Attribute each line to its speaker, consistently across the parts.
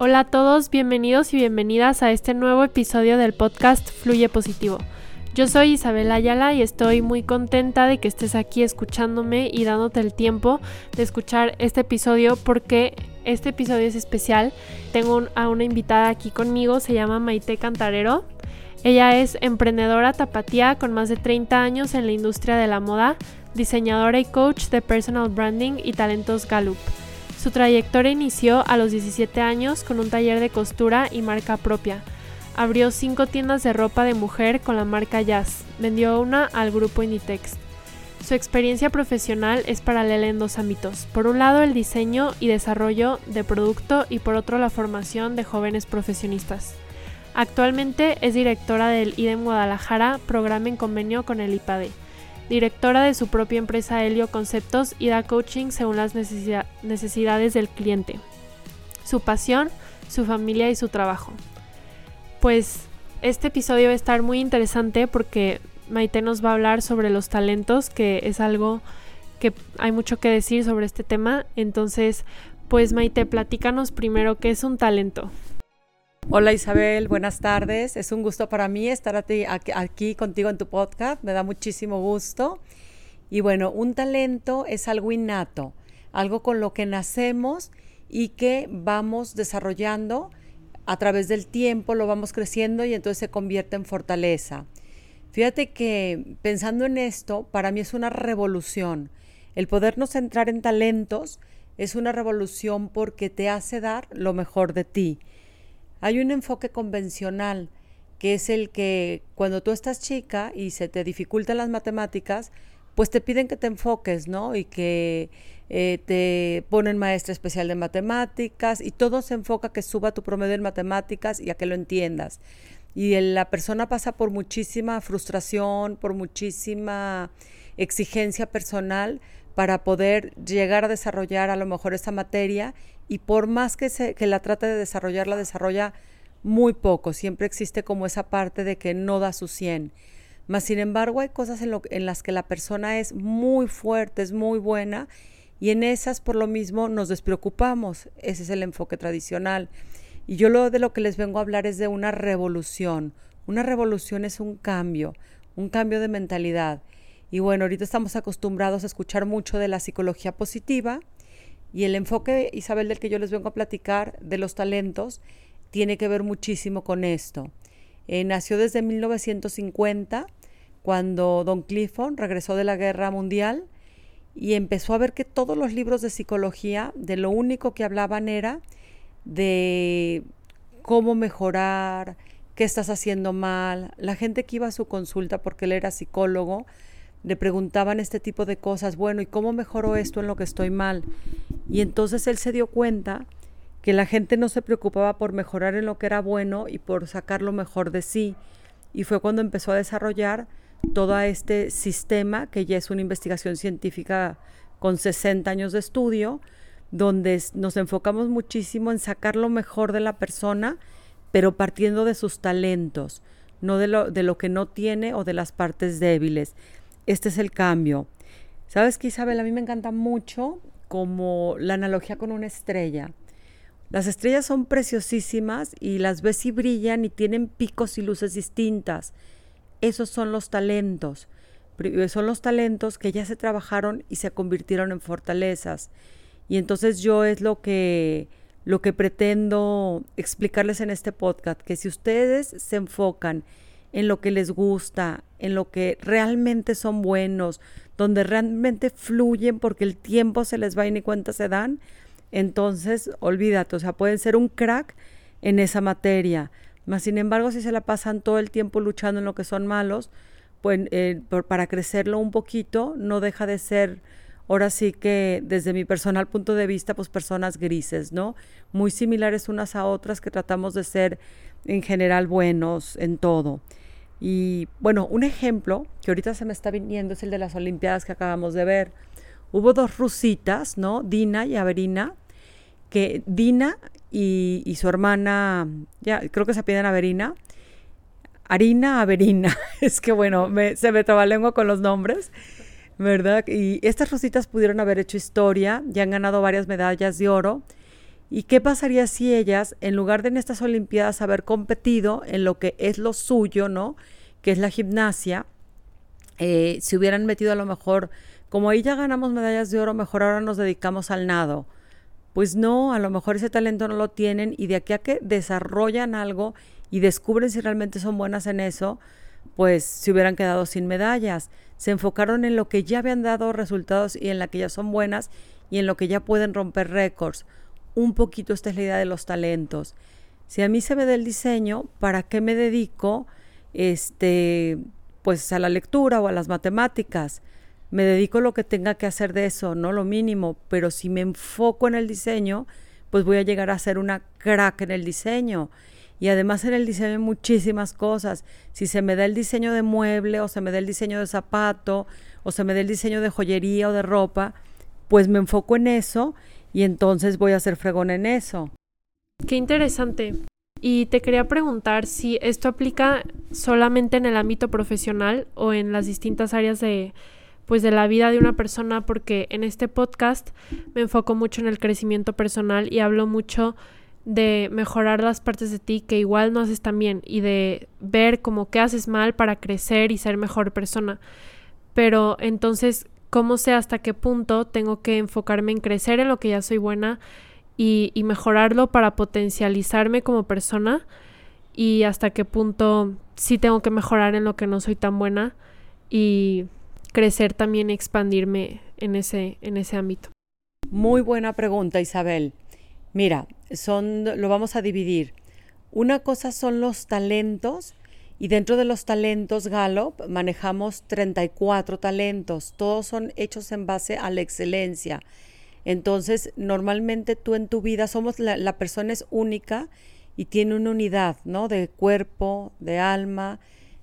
Speaker 1: Hola a todos, bienvenidos y bienvenidas a este nuevo episodio del podcast Fluye Positivo. Yo soy Isabel Ayala y estoy muy contenta de que estés aquí escuchándome y dándote el tiempo de escuchar este episodio porque este episodio es especial. Tengo a una invitada aquí conmigo, se llama Maite Cantarero. Ella es emprendedora tapatía con más de 30 años en la industria de la moda, diseñadora y coach de personal branding y talentos Gallup. Su trayectoria inició a los 17 años con un taller de costura y marca propia. Abrió cinco tiendas de ropa de mujer con la marca Jazz. Vendió una al grupo Inditex. Su experiencia profesional es paralela en dos ámbitos. Por un lado, el diseño y desarrollo de producto y por otro, la formación de jóvenes profesionistas. Actualmente es directora del IDEM Guadalajara, programa en convenio con el IPADE directora de su propia empresa Helio Conceptos y da coaching según las necesidades del cliente, su pasión, su familia y su trabajo. Pues este episodio va a estar muy interesante porque Maite nos va a hablar sobre los talentos, que es algo que hay mucho que decir sobre este tema. Entonces, pues Maite, platícanos primero qué es un talento.
Speaker 2: Hola Isabel, buenas tardes. Es un gusto para mí estar aquí, contigo en tu podcast. Me da muchísimo gusto. Y bueno, un talento es algo innato, algo con lo que nacemos y que vamos desarrollando a través del tiempo, lo vamos creciendo y entonces se convierte en fortaleza. Fíjate que pensando en esto, para mí es una revolución. El podernos centrar en talentos es una revolución porque te hace dar lo mejor de ti hay un enfoque convencional que es el que cuando tú estás chica y se te dificultan las matemáticas, pues te piden que te enfoques, ¿no? Y que eh, te ponen maestra especial de matemáticas y todo se enfoca a que suba tu promedio en matemáticas y a que lo entiendas. Y la persona pasa por muchísima frustración, por muchísima exigencia personal para poder llegar a desarrollar a lo mejor esa materia y por más que, se, que la trate de desarrollar, la desarrolla muy poco. Siempre existe como esa parte de que no da su 100. Mas, sin embargo, hay cosas en, lo, en las que la persona es muy fuerte, es muy buena, y en esas, por lo mismo, nos despreocupamos. Ese es el enfoque tradicional. Y yo lo de lo que les vengo a hablar es de una revolución. Una revolución es un cambio, un cambio de mentalidad. Y bueno, ahorita estamos acostumbrados a escuchar mucho de la psicología positiva, y el enfoque, Isabel, del que yo les vengo a platicar, de los talentos, tiene que ver muchísimo con esto. Eh, nació desde 1950, cuando Don Clifford regresó de la Guerra Mundial y empezó a ver que todos los libros de psicología, de lo único que hablaban era de cómo mejorar, qué estás haciendo mal. La gente que iba a su consulta, porque él era psicólogo, le preguntaban este tipo de cosas, bueno, ¿y cómo mejoró esto en lo que estoy mal? Y entonces él se dio cuenta que la gente no se preocupaba por mejorar en lo que era bueno y por sacar lo mejor de sí. Y fue cuando empezó a desarrollar todo este sistema, que ya es una investigación científica con 60 años de estudio, donde nos enfocamos muchísimo en sacar lo mejor de la persona, pero partiendo de sus talentos, no de lo, de lo que no tiene o de las partes débiles este es el cambio. ¿Sabes qué, Isabel? A mí me encanta mucho como la analogía con una estrella. Las estrellas son preciosísimas y las ves y brillan y tienen picos y luces distintas. Esos son los talentos. Son los talentos que ya se trabajaron y se convirtieron en fortalezas. Y entonces yo es lo que lo que pretendo explicarles en este podcast, que si ustedes se enfocan en lo que les gusta, en lo que realmente son buenos, donde realmente fluyen porque el tiempo se les va y ni cuenta se dan, entonces olvídate, o sea, pueden ser un crack en esa materia. Mas, sin embargo, si se la pasan todo el tiempo luchando en lo que son malos, pues eh, para crecerlo un poquito, no deja de ser, ahora sí que desde mi personal punto de vista, pues personas grises, ¿no? Muy similares unas a otras que tratamos de ser en general buenos en todo. Y bueno, un ejemplo que ahorita se me está viniendo es el de las Olimpiadas que acabamos de ver. Hubo dos rusitas, ¿no? Dina y Averina, que Dina y, su hermana, ya creo que se piden Averina, Harina Averina, es que bueno, se me traba lengua con los nombres, ¿verdad? Y estas rusitas pudieron haber hecho historia, ya han ganado varias medallas de oro ¿Y qué pasaría si ellas, en lugar de en estas Olimpiadas haber competido en lo que es lo suyo, ¿no? Que es la gimnasia, eh, se hubieran metido a lo mejor, como ahí ya ganamos medallas de oro, mejor ahora nos dedicamos al nado. Pues no, a lo mejor ese talento no lo tienen y de aquí a que desarrollan algo y descubren si realmente son buenas en eso, pues se hubieran quedado sin medallas. Se enfocaron en lo que ya habían dado resultados y en la que ya son buenas y en lo que ya pueden romper récords. Un poquito esta es la idea de los talentos. Si a mí se me da el diseño, ¿para qué me dedico este pues a la lectura o a las matemáticas? Me dedico lo que tenga que hacer de eso, no lo mínimo, pero si me enfoco en el diseño, pues voy a llegar a ser una crack en el diseño. Y además en el diseño hay muchísimas cosas. Si se me da el diseño de mueble o se me da el diseño de zapato o se me da el diseño de joyería o de ropa, pues me enfoco en eso y entonces voy a ser fregón en eso.
Speaker 1: Qué interesante. Y te quería preguntar si esto aplica solamente en el ámbito profesional o en las distintas áreas de pues de la vida de una persona porque en este podcast me enfoco mucho en el crecimiento personal y hablo mucho de mejorar las partes de ti que igual no haces tan bien y de ver como qué haces mal para crecer y ser mejor persona. Pero entonces, ¿cómo sé hasta qué punto tengo que enfocarme en crecer en lo que ya soy buena y, y mejorarlo para potencializarme como persona? Y hasta qué punto sí tengo que mejorar en lo que no soy tan buena y crecer también expandirme en ese, en ese ámbito.
Speaker 2: Muy buena pregunta, Isabel. Mira, son, lo vamos a dividir. Una cosa son los talentos y dentro de los talentos Gallup manejamos 34 talentos. Todos son hechos en base a la excelencia. Entonces, normalmente tú en tu vida somos la, la persona es única y tiene una unidad, ¿no? De cuerpo, de alma,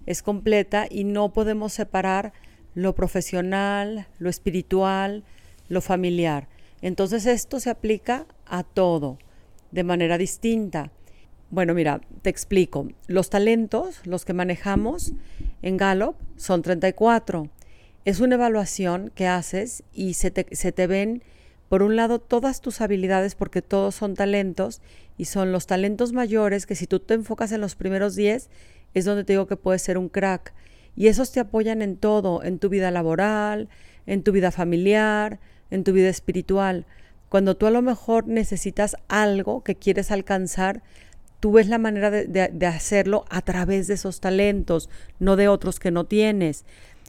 Speaker 2: es completa y no podemos separar lo profesional, lo espiritual, lo familiar. Entonces esto se aplica a todo de manera distinta. Bueno, mira, te explico. Los talentos, los que manejamos en Gallup, son 34. Es una evaluación que haces y se te, se te ven, por un lado, todas tus habilidades, porque todos son talentos, y son los talentos mayores que si tú te enfocas en los primeros 10, es donde te digo que puedes ser un crack. Y esos te apoyan en todo, en tu vida laboral, en tu vida familiar, en tu vida espiritual. Cuando tú a lo mejor necesitas algo que quieres alcanzar, tú ves la manera de, hacerlo a través de esos talentos, no de otros que no tienes.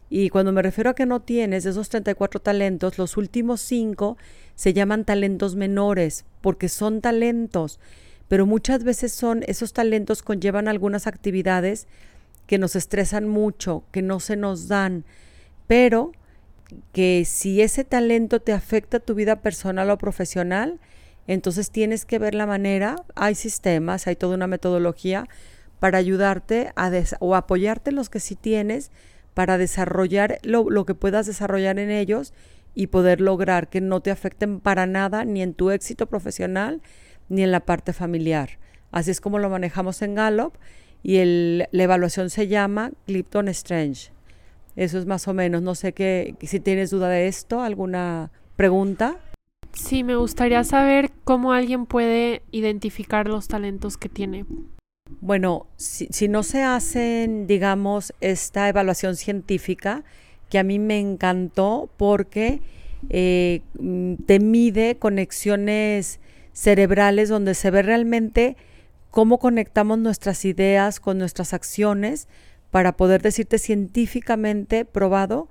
Speaker 2: Y cuando me refiero a que no tienes, de esos 34 talentos, los últimos 5 se llaman talentos menores, porque son talentos, pero muchas veces son, esos talentos conllevan algunas actividades que nos estresan mucho, que no se nos dan, pero que si ese talento te afecta a tu vida personal o profesional, entonces tienes que ver la manera, hay sistemas, hay toda una metodología para ayudarte a o apoyarte en los que sí tienes para desarrollar lo, lo que puedas desarrollar en ellos y poder lograr que no te afecten para nada ni en tu éxito profesional ni en la parte familiar. Así es como lo manejamos en Gallup y el, la evaluación se llama Clifton Strange. Eso es más o menos. No sé qué, si tienes duda de esto, alguna pregunta.
Speaker 1: Sí, me gustaría saber cómo alguien puede identificar los talentos que tiene.
Speaker 2: Bueno, si, si no se hacen, digamos, esta evaluación científica, que a mí me encantó porque eh, te mide conexiones cerebrales donde se ve realmente cómo conectamos nuestras ideas con nuestras acciones para poder decirte científicamente probado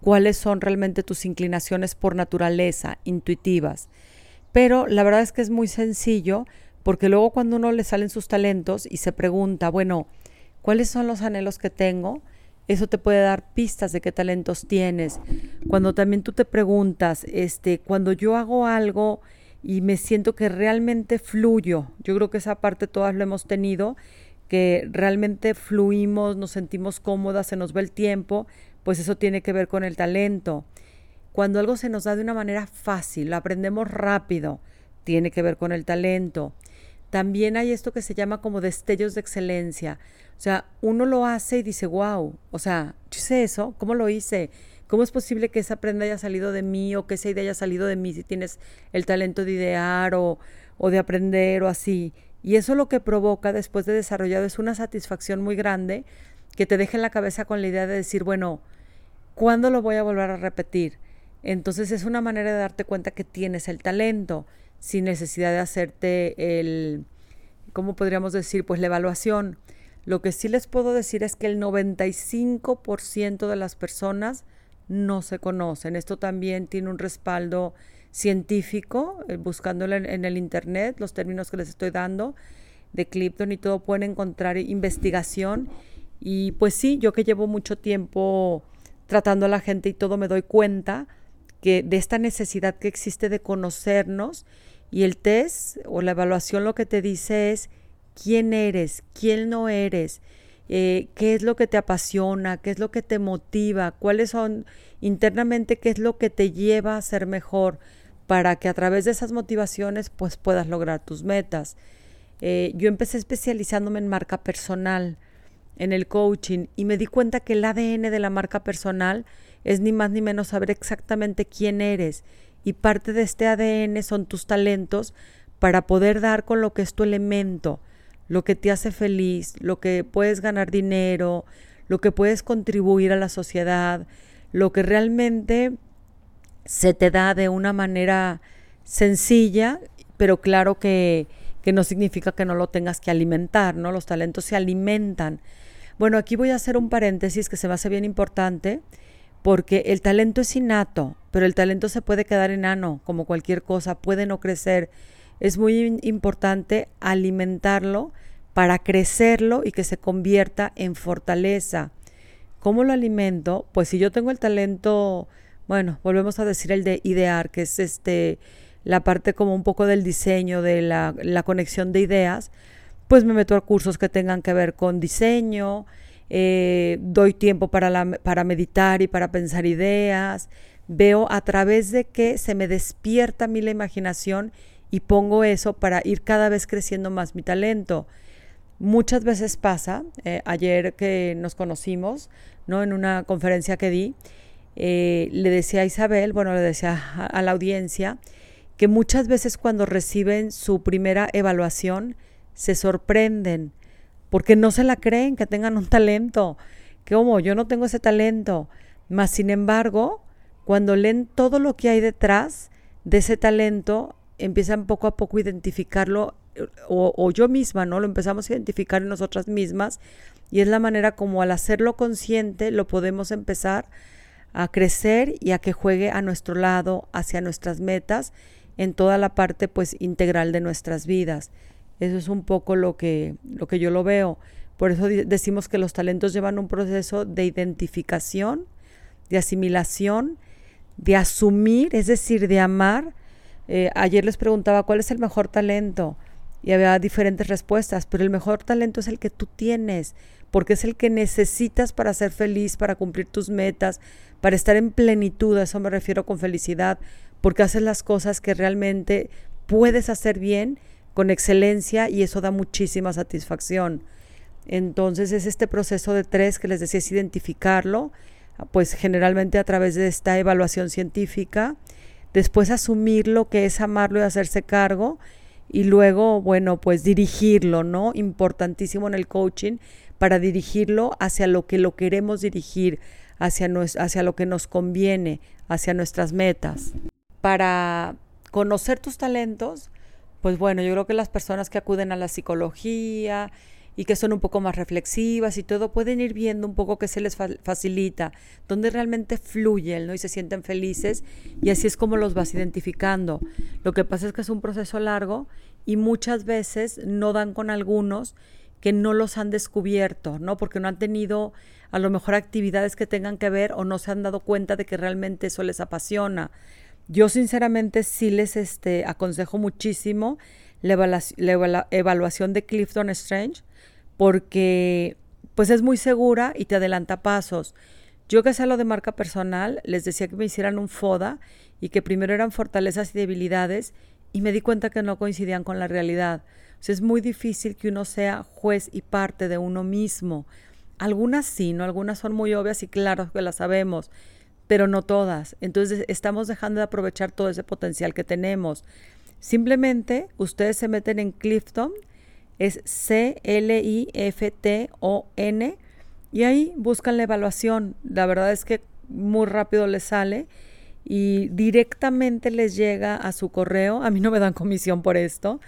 Speaker 2: cuáles son realmente tus inclinaciones por naturaleza, intuitivas. Pero la verdad es que es muy sencillo porque luego cuando uno le salen sus talentos y se pregunta, bueno, ¿cuáles son los anhelos que tengo? Eso te puede dar pistas de qué talentos tienes. Cuando también tú te preguntas, este, cuando yo hago algo y me siento que realmente fluyo, yo creo que esa parte todas lo hemos tenido, que realmente fluimos, nos sentimos cómodas, se nos va el tiempo, pues eso tiene que ver con el talento. Cuando algo se nos da de una manera fácil, lo aprendemos rápido, tiene que ver con el talento. También hay esto que se llama como destellos de excelencia. O sea, uno lo hace y dice, wow, o sea, yo hice eso, ¿cómo lo hice? ¿Cómo es posible que esa prenda haya salido de mí o que esa idea haya salido de mí si tienes el talento de idear o, o de aprender o así. Y eso lo que provoca después de desarrollado es una satisfacción muy grande que te deja en la cabeza con la idea de decir, bueno, ¿cuándo lo voy a volver a repetir? Entonces es una manera de darte cuenta que tienes el talento sin necesidad de hacerte el, ¿cómo podríamos decir? Pues la evaluación. Lo que sí les puedo decir es que el 95% de las personas no se conocen. Esto también tiene un respaldo científico, eh, buscándolo en, el Internet, los términos que les estoy dando de Clipton y todo, pueden encontrar investigación. Y pues sí, yo que llevo mucho tiempo tratando a la gente y todo, me doy cuenta que de esta necesidad que existe de conocernos y el test o la evaluación lo que te dice es quién eres, quién no eres, eh, qué es lo que te apasiona, qué es lo que te motiva, cuáles son internamente, qué es lo que te lleva a ser mejor para que a través de esas motivaciones pues puedas lograr tus metas. Eh, yo empecé especializándome en marca personal, en el coaching, y me di cuenta que el ADN de la marca personal es ni más ni menos saber exactamente quién eres. Y parte de este ADN son tus talentos para poder dar con lo que es tu elemento, lo que te hace feliz, lo que puedes ganar dinero, lo que puedes contribuir a la sociedad, lo que realmente se te da de una manera sencilla, pero claro que, que no significa que no lo tengas que alimentar, ¿no? Los talentos se alimentan. Bueno, aquí voy a hacer un paréntesis que se me hace bien importante, porque el talento es innato, pero el talento se puede quedar enano, como cualquier cosa, puede no crecer es muy importante alimentarlo para crecerlo y que se convierta en fortaleza. ¿Cómo lo alimento? Pues si yo tengo el talento, bueno, volvemos a decir el de idear, que es este la parte como un poco del diseño, de la, la conexión de ideas, pues me meto a cursos que tengan que ver con diseño, eh, doy tiempo para, la, para meditar y para pensar ideas, veo a través de que se me despierta a mí la imaginación y pongo eso para ir cada vez creciendo más mi talento. Muchas veces pasa, eh, ayer que nos conocimos, ¿no? En una conferencia que di, eh, le decía a Isabel, bueno, le decía a, la audiencia, que muchas veces cuando reciben su primera evaluación se sorprenden porque no se la creen que tengan un talento, que como yo no tengo ese talento, más sin embargo, cuando leen todo lo que hay detrás de ese talento, empiezan poco a poco a identificarlo o, yo misma, ¿no? Lo empezamos a identificar en nosotras mismas y es la manera como al hacerlo consciente lo podemos empezar a crecer y a que juegue a nuestro lado, hacia nuestras metas, en toda la parte pues integral de nuestras vidas. Eso es un poco lo que, lo que yo lo veo. Por eso decimos que los talentos llevan un proceso de identificación, de asimilación, de asumir, es decir, de amar, eh, ayer les preguntaba cuál es el mejor talento y había diferentes respuestas, pero el mejor talento es el que tú tienes, porque es el que necesitas para ser feliz, para cumplir tus metas, para estar en plenitud, a eso me refiero con felicidad, porque haces las cosas que realmente puedes hacer bien, con excelencia, y eso da muchísima satisfacción. Entonces es este proceso de tres que les decía, es identificarlo, pues generalmente a través de esta evaluación científica, después asumir lo que es amarlo y hacerse cargo y luego, bueno, pues dirigirlo, ¿no? Importantísimo en el coaching para dirigirlo hacia lo que lo queremos dirigir, hacia, hacia lo que nos conviene, hacia nuestras metas. Para conocer tus talentos, pues bueno, yo creo que las personas que acuden a la psicología, y que son un poco más reflexivas y todo, pueden ir viendo un poco qué se les facilita, dónde realmente fluyen ¿no? y se sienten felices y así es como los vas identificando. Lo que pasa es que es un proceso largo y muchas veces no dan con algunos que no los han descubierto, ¿no? Porque no han tenido a lo mejor actividades que tengan que ver o no se han dado cuenta de que realmente eso les apasiona. Yo sinceramente sí les este, aconsejo muchísimo la, la evaluación de Clifton Strange porque pues es muy segura y te adelanta pasos. Yo que sé lo de marca personal, les decía que me hicieran un FODA y que primero eran fortalezas y debilidades y me di cuenta que no coincidían con la realidad. O es muy difícil que uno sea juez y parte de uno mismo. Algunas sí, ¿no? Algunas son muy obvias y claro que las sabemos, pero no todas. Entonces estamos dejando de aprovechar todo ese potencial que tenemos. Simplemente ustedes se meten en Clifton, es C-L-I-F-T-O-N, y ahí buscan la evaluación. La verdad es que muy rápido les sale y directamente les llega a su correo. A mí no me dan comisión por esto.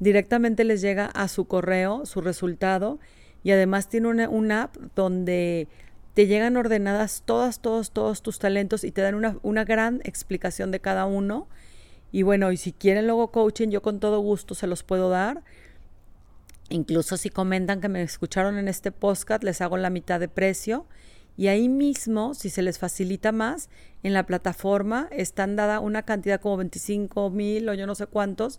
Speaker 2: Directamente les llega a su correo su resultado y además tiene una, app donde te llegan ordenadas todas, todos, todos tus talentos y te dan una, una gran explicación de cada uno. Y bueno, y si quieren luego coaching, yo con todo gusto se los puedo dar. Incluso si comentan que me escucharon en este podcast, les hago la mitad de precio. Y ahí mismo, si se les facilita más, en la plataforma están dada una cantidad como 25 mil o yo no sé cuántos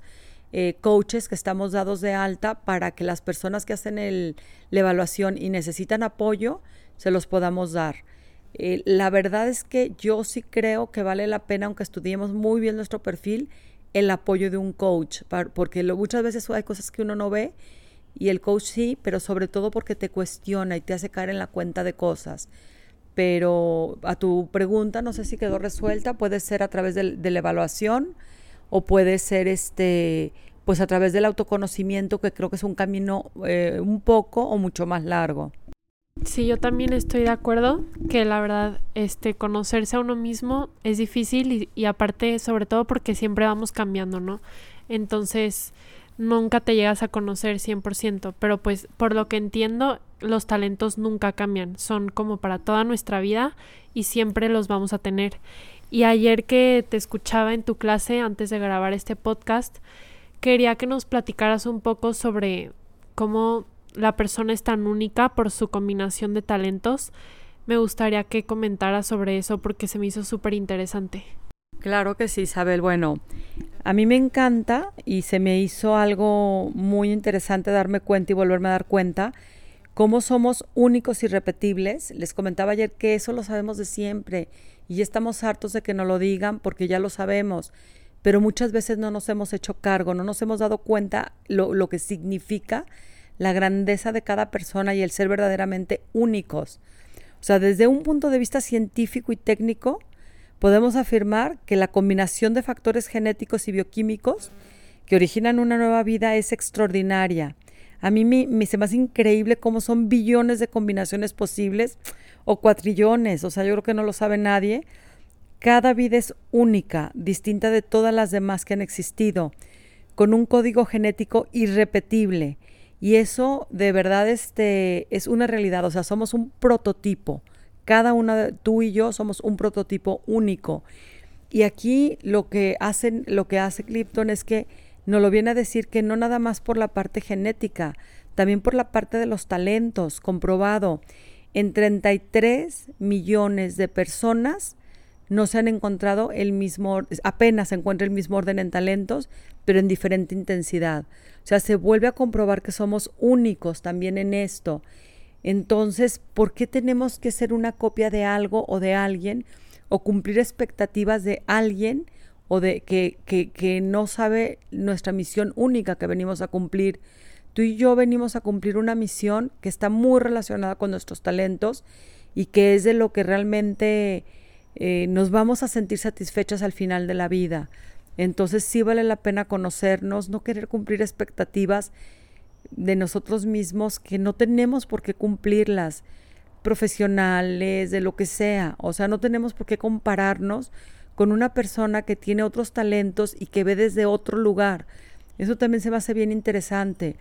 Speaker 2: eh, coaches que estamos dados de alta para que las personas que hacen el, la evaluación y necesitan apoyo, se los podamos dar. Eh, la verdad es que yo sí creo que vale la pena, aunque estudiemos muy bien nuestro perfil, el apoyo de un coach, porque muchas veces hay cosas que uno no ve y el coach sí, pero sobre todo porque te cuestiona y te hace caer en la cuenta de cosas. Pero a tu pregunta, no sé si quedó resuelta, puede ser a través de, la evaluación o puede ser este pues a través del autoconocimiento, que creo que es un camino eh, un poco o mucho más largo.
Speaker 1: Sí, yo también estoy de acuerdo que la verdad, este, conocerse a uno mismo es difícil y, y aparte, sobre todo porque siempre vamos cambiando, ¿no? Entonces, nunca te llegas a conocer 100%, pero pues por lo que entiendo, los talentos nunca cambian, son como para toda nuestra vida y siempre los vamos a tener. Y ayer que te escuchaba en tu clase antes de grabar este podcast, quería que nos platicaras un poco sobre cómo la persona es tan única por su combinación de talentos. Me gustaría que comentaras sobre eso porque se me hizo súper interesante.
Speaker 2: Claro que sí, Isabel. Bueno, a mí me encanta y se me hizo algo muy interesante darme cuenta y volverme a dar cuenta cómo somos únicos y repetibles. Les comentaba ayer que eso lo sabemos de siempre y estamos hartos de que nos lo digan porque ya lo sabemos pero muchas veces no nos hemos hecho cargo, no nos hemos dado cuenta lo, lo que significa la grandeza de cada persona y el ser verdaderamente únicos. O sea, desde un punto de vista científico y técnico, podemos afirmar que la combinación de factores genéticos y bioquímicos que originan una nueva vida es extraordinaria. A mí me, me, se me hace increíble cómo son billones de combinaciones posibles o cuatrillones, o sea, yo creo que no lo sabe nadie, cada vida es única, distinta de todas las demás que han existido, con un código genético irrepetible. Y eso de verdad este, es una realidad, o sea, somos un prototipo. Cada una de tú y yo somos un prototipo único. Y aquí lo que hacen, lo que hace Clipton es que nos lo viene a decir que no nada más por la parte genética, también por la parte de los talentos, comprobado. En 33 millones de personas no se han encontrado el mismo, apenas se encuentra el mismo orden en talentos, pero en diferente intensidad. O sea, se vuelve a comprobar que somos únicos también en esto. Entonces, ¿por qué tenemos que ser una copia de algo o de alguien o cumplir expectativas de alguien o de que, que, que no sabe nuestra misión única que venimos a cumplir? Tú y yo venimos a cumplir una misión que está muy relacionada con nuestros talentos y que es de lo que realmente eh, nos vamos a sentir satisfechas al final de la vida. Entonces sí vale la pena conocernos, no querer cumplir expectativas de nosotros mismos que no tenemos por qué cumplirlas, profesionales, de lo que sea. O sea, no tenemos por qué compararnos con una persona que tiene otros talentos y que ve desde otro lugar. Eso también se me hace bien interesante.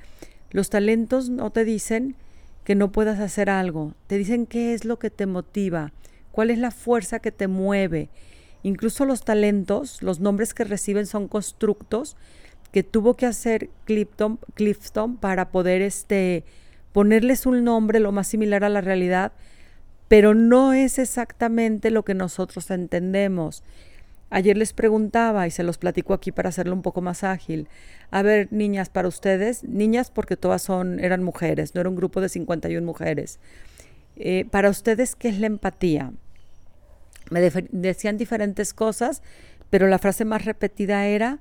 Speaker 2: Los talentos no te dicen que no puedas hacer algo, te dicen qué es lo que te motiva, cuál es la fuerza que te mueve. Incluso los talentos, los nombres que reciben son constructos que tuvo que hacer Clifton, Clifton para poder este, ponerles un nombre lo más similar a la realidad, pero no es exactamente lo que nosotros entendemos. Ayer les preguntaba y se los platico aquí para hacerlo un poco más ágil. A ver, niñas, para ustedes, niñas porque todas son, eran mujeres, no era un grupo de 51 mujeres. Eh, para ustedes, ¿qué es la empatía? Me decían diferentes cosas, pero la frase más repetida era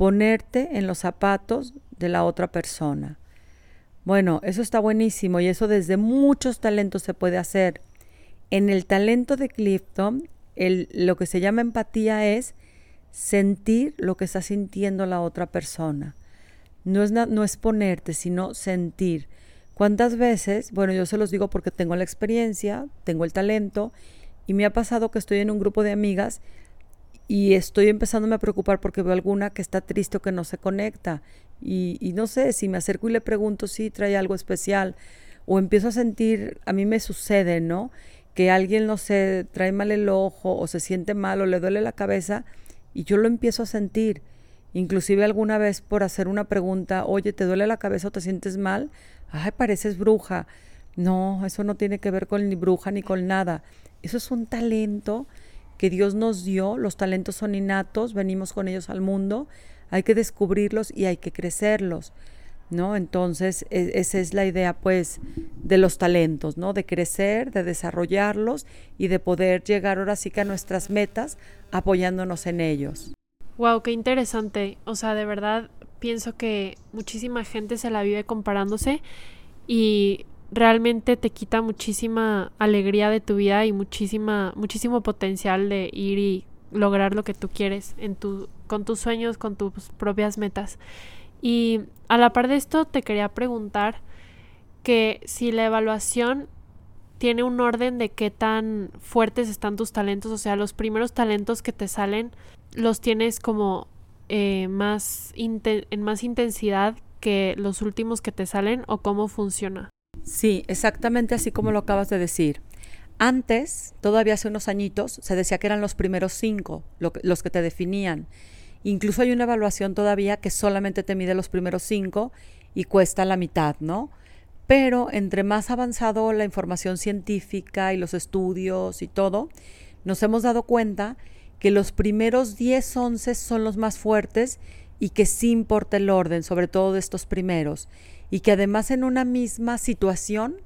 Speaker 2: ponerte en los zapatos de la otra persona. Bueno, eso está buenísimo y eso desde muchos talentos se puede hacer. En el talento de Clifton, lo que se llama empatía es sentir lo que está sintiendo la otra persona. No es, no es ponerte, sino sentir. ¿Cuántas veces? Bueno, yo se los digo porque tengo la experiencia, tengo el talento y me ha pasado que estoy en un grupo de amigas y estoy empezándome a preocupar porque veo alguna que está triste o que no se conecta. Y, no sé, si me acerco y le pregunto si trae algo especial o empiezo a sentir, a mí me sucede, ¿no? Que alguien, no sé, trae mal el ojo o se siente mal o le duele la cabeza y yo lo empiezo a sentir. Inclusive alguna vez por hacer una pregunta, oye, ¿te duele la cabeza o te sientes mal? Ay, pareces bruja. No, eso no tiene que ver con ni bruja ni con nada. Eso es un talento que Dios nos dio. Los talentos son innatos, venimos con ellos al mundo. Hay que descubrirlos y hay que crecerlos. ¿No? Entonces, e, esa es la idea, pues, de los talentos, ¿no? De crecer, de desarrollarlos y de poder llegar ahora sí que a nuestras metas apoyándonos en ellos.
Speaker 1: Wow, qué interesante. O sea, de verdad pienso que muchísima gente se la vive comparándose y realmente te quita muchísima alegría de tu vida y muchísima muchísimo potencial de ir y lograr lo que tú quieres en tu con tus sueños, con tus propias metas. Y a la par de esto te quería preguntar que si la evaluación tiene un orden de qué tan fuertes están tus talentos, o sea, los primeros talentos que te salen los tienes como eh, más en más intensidad que los últimos que te salen o cómo funciona.
Speaker 2: Sí, exactamente así como lo acabas de decir. Antes, todavía hace unos añitos, se decía que eran los primeros cinco los que te definían. Incluso hay una evaluación todavía que solamente te mide los primeros cinco y cuesta la mitad, ¿no? Pero entre más avanzado la información científica y los estudios y todo, nos hemos dado cuenta que los primeros 10, 11 son los más fuertes y que sí importa el orden, sobre todo de estos primeros, y que además en una misma situación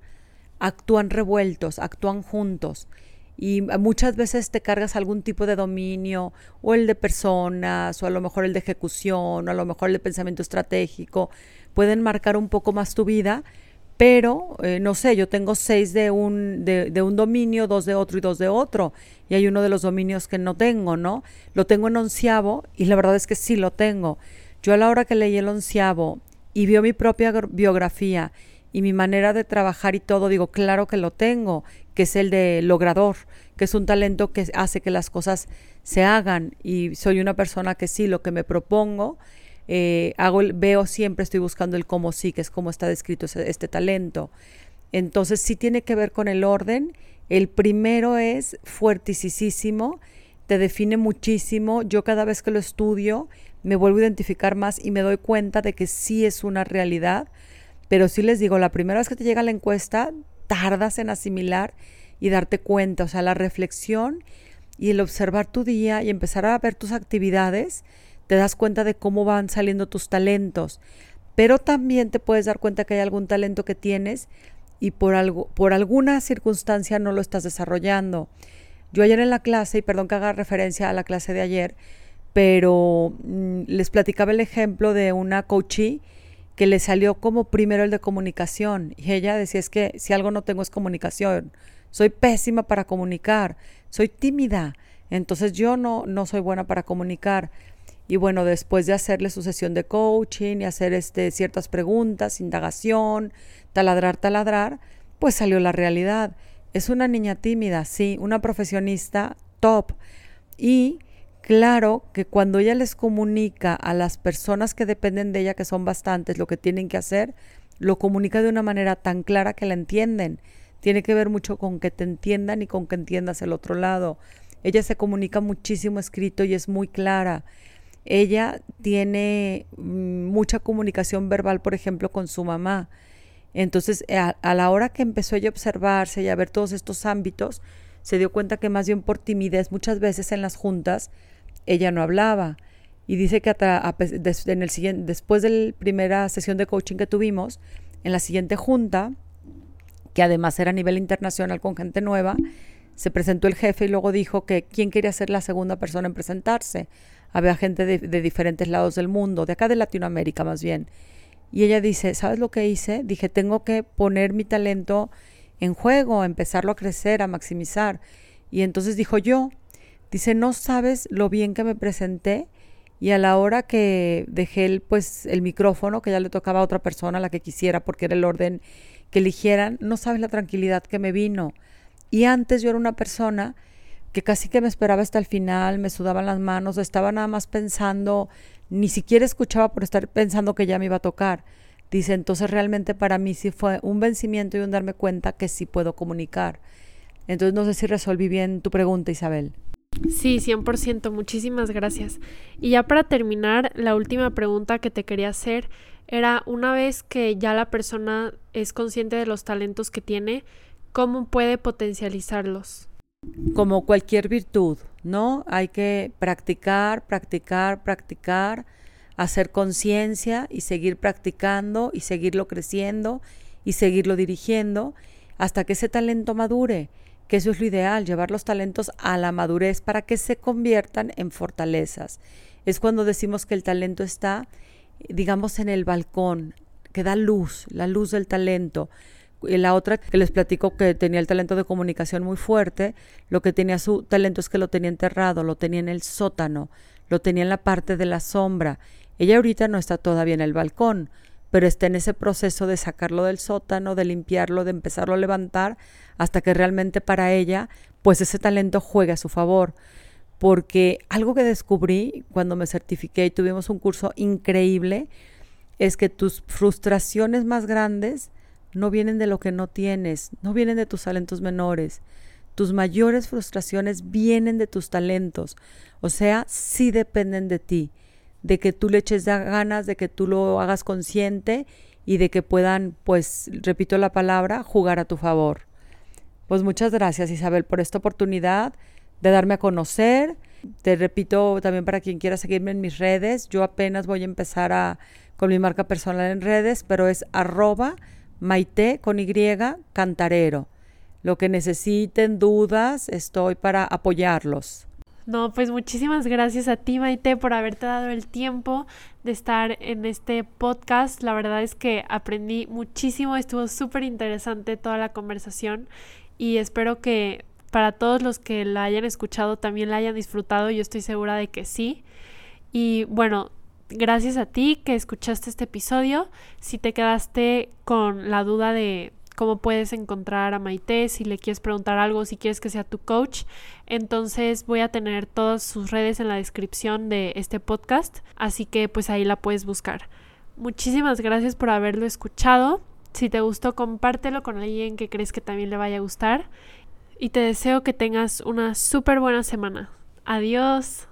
Speaker 2: actúan revueltos, actúan juntos. Y muchas veces te cargas algún tipo de dominio, o el de personas, o a lo mejor el de ejecución, o a lo mejor el de pensamiento estratégico, pueden marcar un poco más tu vida, pero eh, no sé, yo tengo seis de un, de, de, un dominio, dos de otro y dos de otro, y hay uno de los dominios que no tengo, ¿no? Lo tengo en onceavo y la verdad es que sí lo tengo. Yo a la hora que leí el onceavo y vio mi propia biografía y mi manera de trabajar y todo, digo, claro que lo tengo, que es el de logrador, que es un talento que hace que las cosas se hagan y soy una persona que sí, lo que me propongo, eh, hago veo siempre, estoy buscando el cómo sí, que es como está descrito este talento. Entonces sí tiene que ver con el orden. El primero es fuertisísimo, te define muchísimo. Yo cada vez que lo estudio me vuelvo a identificar más y me doy cuenta de que sí es una realidad. Pero sí les digo, la primera vez que te llega la encuesta, tardas en asimilar y darte cuenta. O sea, la reflexión y el observar tu día y empezar a ver tus actividades te das cuenta de cómo van saliendo tus talentos, pero también te puedes dar cuenta que hay algún talento que tienes y por, algo, por alguna circunstancia no lo estás desarrollando. Yo ayer en la clase, y perdón que haga referencia a la clase de ayer, pero mm, les platicaba el ejemplo de una coachee que le salió como primero el de comunicación y ella decía es que si algo no tengo es comunicación, soy pésima para comunicar, soy tímida, entonces yo no, no soy buena para comunicar. Y bueno, después de hacerle su sesión de coaching y hacer este, ciertas preguntas, indagación, taladrar, taladrar, pues salió la realidad. Es una niña tímida, sí, una profesionista top. Y claro que cuando ella les comunica a las personas que dependen de ella, que son bastantes, lo que tienen que hacer, lo comunica de una manera tan clara que la entienden. Tiene que ver mucho con que te entiendan y con que entiendas el otro lado. Ella se comunica muchísimo escrito y es muy clara ella tiene mm, mucha comunicación verbal, por ejemplo, con su mamá. Entonces, a, la hora que empezó ella a observarse y a ver todos estos ámbitos, se dio cuenta que más bien por timidez, muchas veces en las juntas, ella no hablaba. Y dice que en el después de la primera sesión de coaching que tuvimos, en la siguiente junta, que además era a nivel internacional con gente nueva, se presentó el jefe y luego dijo que quién quería ser la segunda persona en presentarse había gente de, diferentes lados del mundo, de acá de Latinoamérica más bien. Y ella dice, ¿sabes lo que hice? Dije, tengo que poner mi talento en juego, empezarlo a crecer, a maximizar. Y entonces dijo yo, Dice, no sabes lo bien que me presenté y a la hora que dejé el, pues, el micrófono, que ya le tocaba a otra persona, la que quisiera, porque era el orden que eligieran, no sabes la tranquilidad que me vino. Y antes yo era una persona que casi que me esperaba hasta el final, me sudaban las manos, estaba nada más pensando, ni siquiera escuchaba por estar pensando que ya me iba a tocar. Dice, entonces realmente para mí sí fue un vencimiento y un darme cuenta que sí puedo comunicar. Entonces no sé si resolví bien tu pregunta, Isabel.
Speaker 1: Sí, 100%, muchísimas gracias. Y ya para terminar, la última pregunta que te quería hacer era, una vez que ya la persona es consciente de los talentos que tiene, ¿cómo puede potencializarlos?
Speaker 2: Como cualquier virtud, ¿no? Hay que practicar, practicar, practicar, hacer conciencia y seguir practicando y seguirlo creciendo y seguirlo dirigiendo hasta que ese talento madure que eso es lo ideal, llevar los talentos a la madurez para que se conviertan en fortalezas. Es cuando decimos que el talento está, digamos, en el balcón, que da luz, la luz del talento. Y la otra que les platico que tenía el talento de comunicación muy fuerte, lo que tenía su talento es que lo tenía enterrado, lo tenía en el sótano, lo tenía en la parte de la sombra. Ella ahorita no está todavía en el balcón, pero está en ese proceso de sacarlo del sótano, de limpiarlo, de empezarlo a levantar, hasta que realmente para ella, pues ese talento juegue a su favor. Porque algo que descubrí cuando me certifiqué y tuvimos un curso increíble, es que tus frustraciones más grandes no vienen de lo que no tienes, no vienen de tus talentos menores. Tus mayores frustraciones vienen de tus talentos, o sea, sí dependen de ti de que tú le eches ganas, de que tú lo hagas consciente y de que puedan, pues, repito la palabra, jugar a tu favor. Pues muchas gracias Isabel por esta oportunidad de darme a conocer. Te repito también para quien quiera seguirme en mis redes, yo apenas voy a empezar a, con mi marca personal en redes, pero es arroba maite con Y cantarero. Lo que necesiten, dudas, estoy para apoyarlos.
Speaker 1: No, pues muchísimas gracias a ti, Maite, por haberte dado el tiempo de estar en este podcast. La verdad es que aprendí muchísimo, estuvo súper interesante toda la conversación y espero que para todos los que la hayan escuchado también la hayan disfrutado. Yo estoy segura de que sí. Y bueno, gracias a ti que escuchaste este episodio. Si te quedaste con la duda de cómo puedes encontrar a Maite, si le quieres preguntar algo, si quieres que sea tu coach. Entonces voy a tener todas sus redes en la descripción de este podcast, así que pues ahí la puedes buscar. Muchísimas gracias por haberlo escuchado. Si te gustó, compártelo con alguien que crees que también le vaya a gustar. Y te deseo que tengas una súper buena semana. Adiós.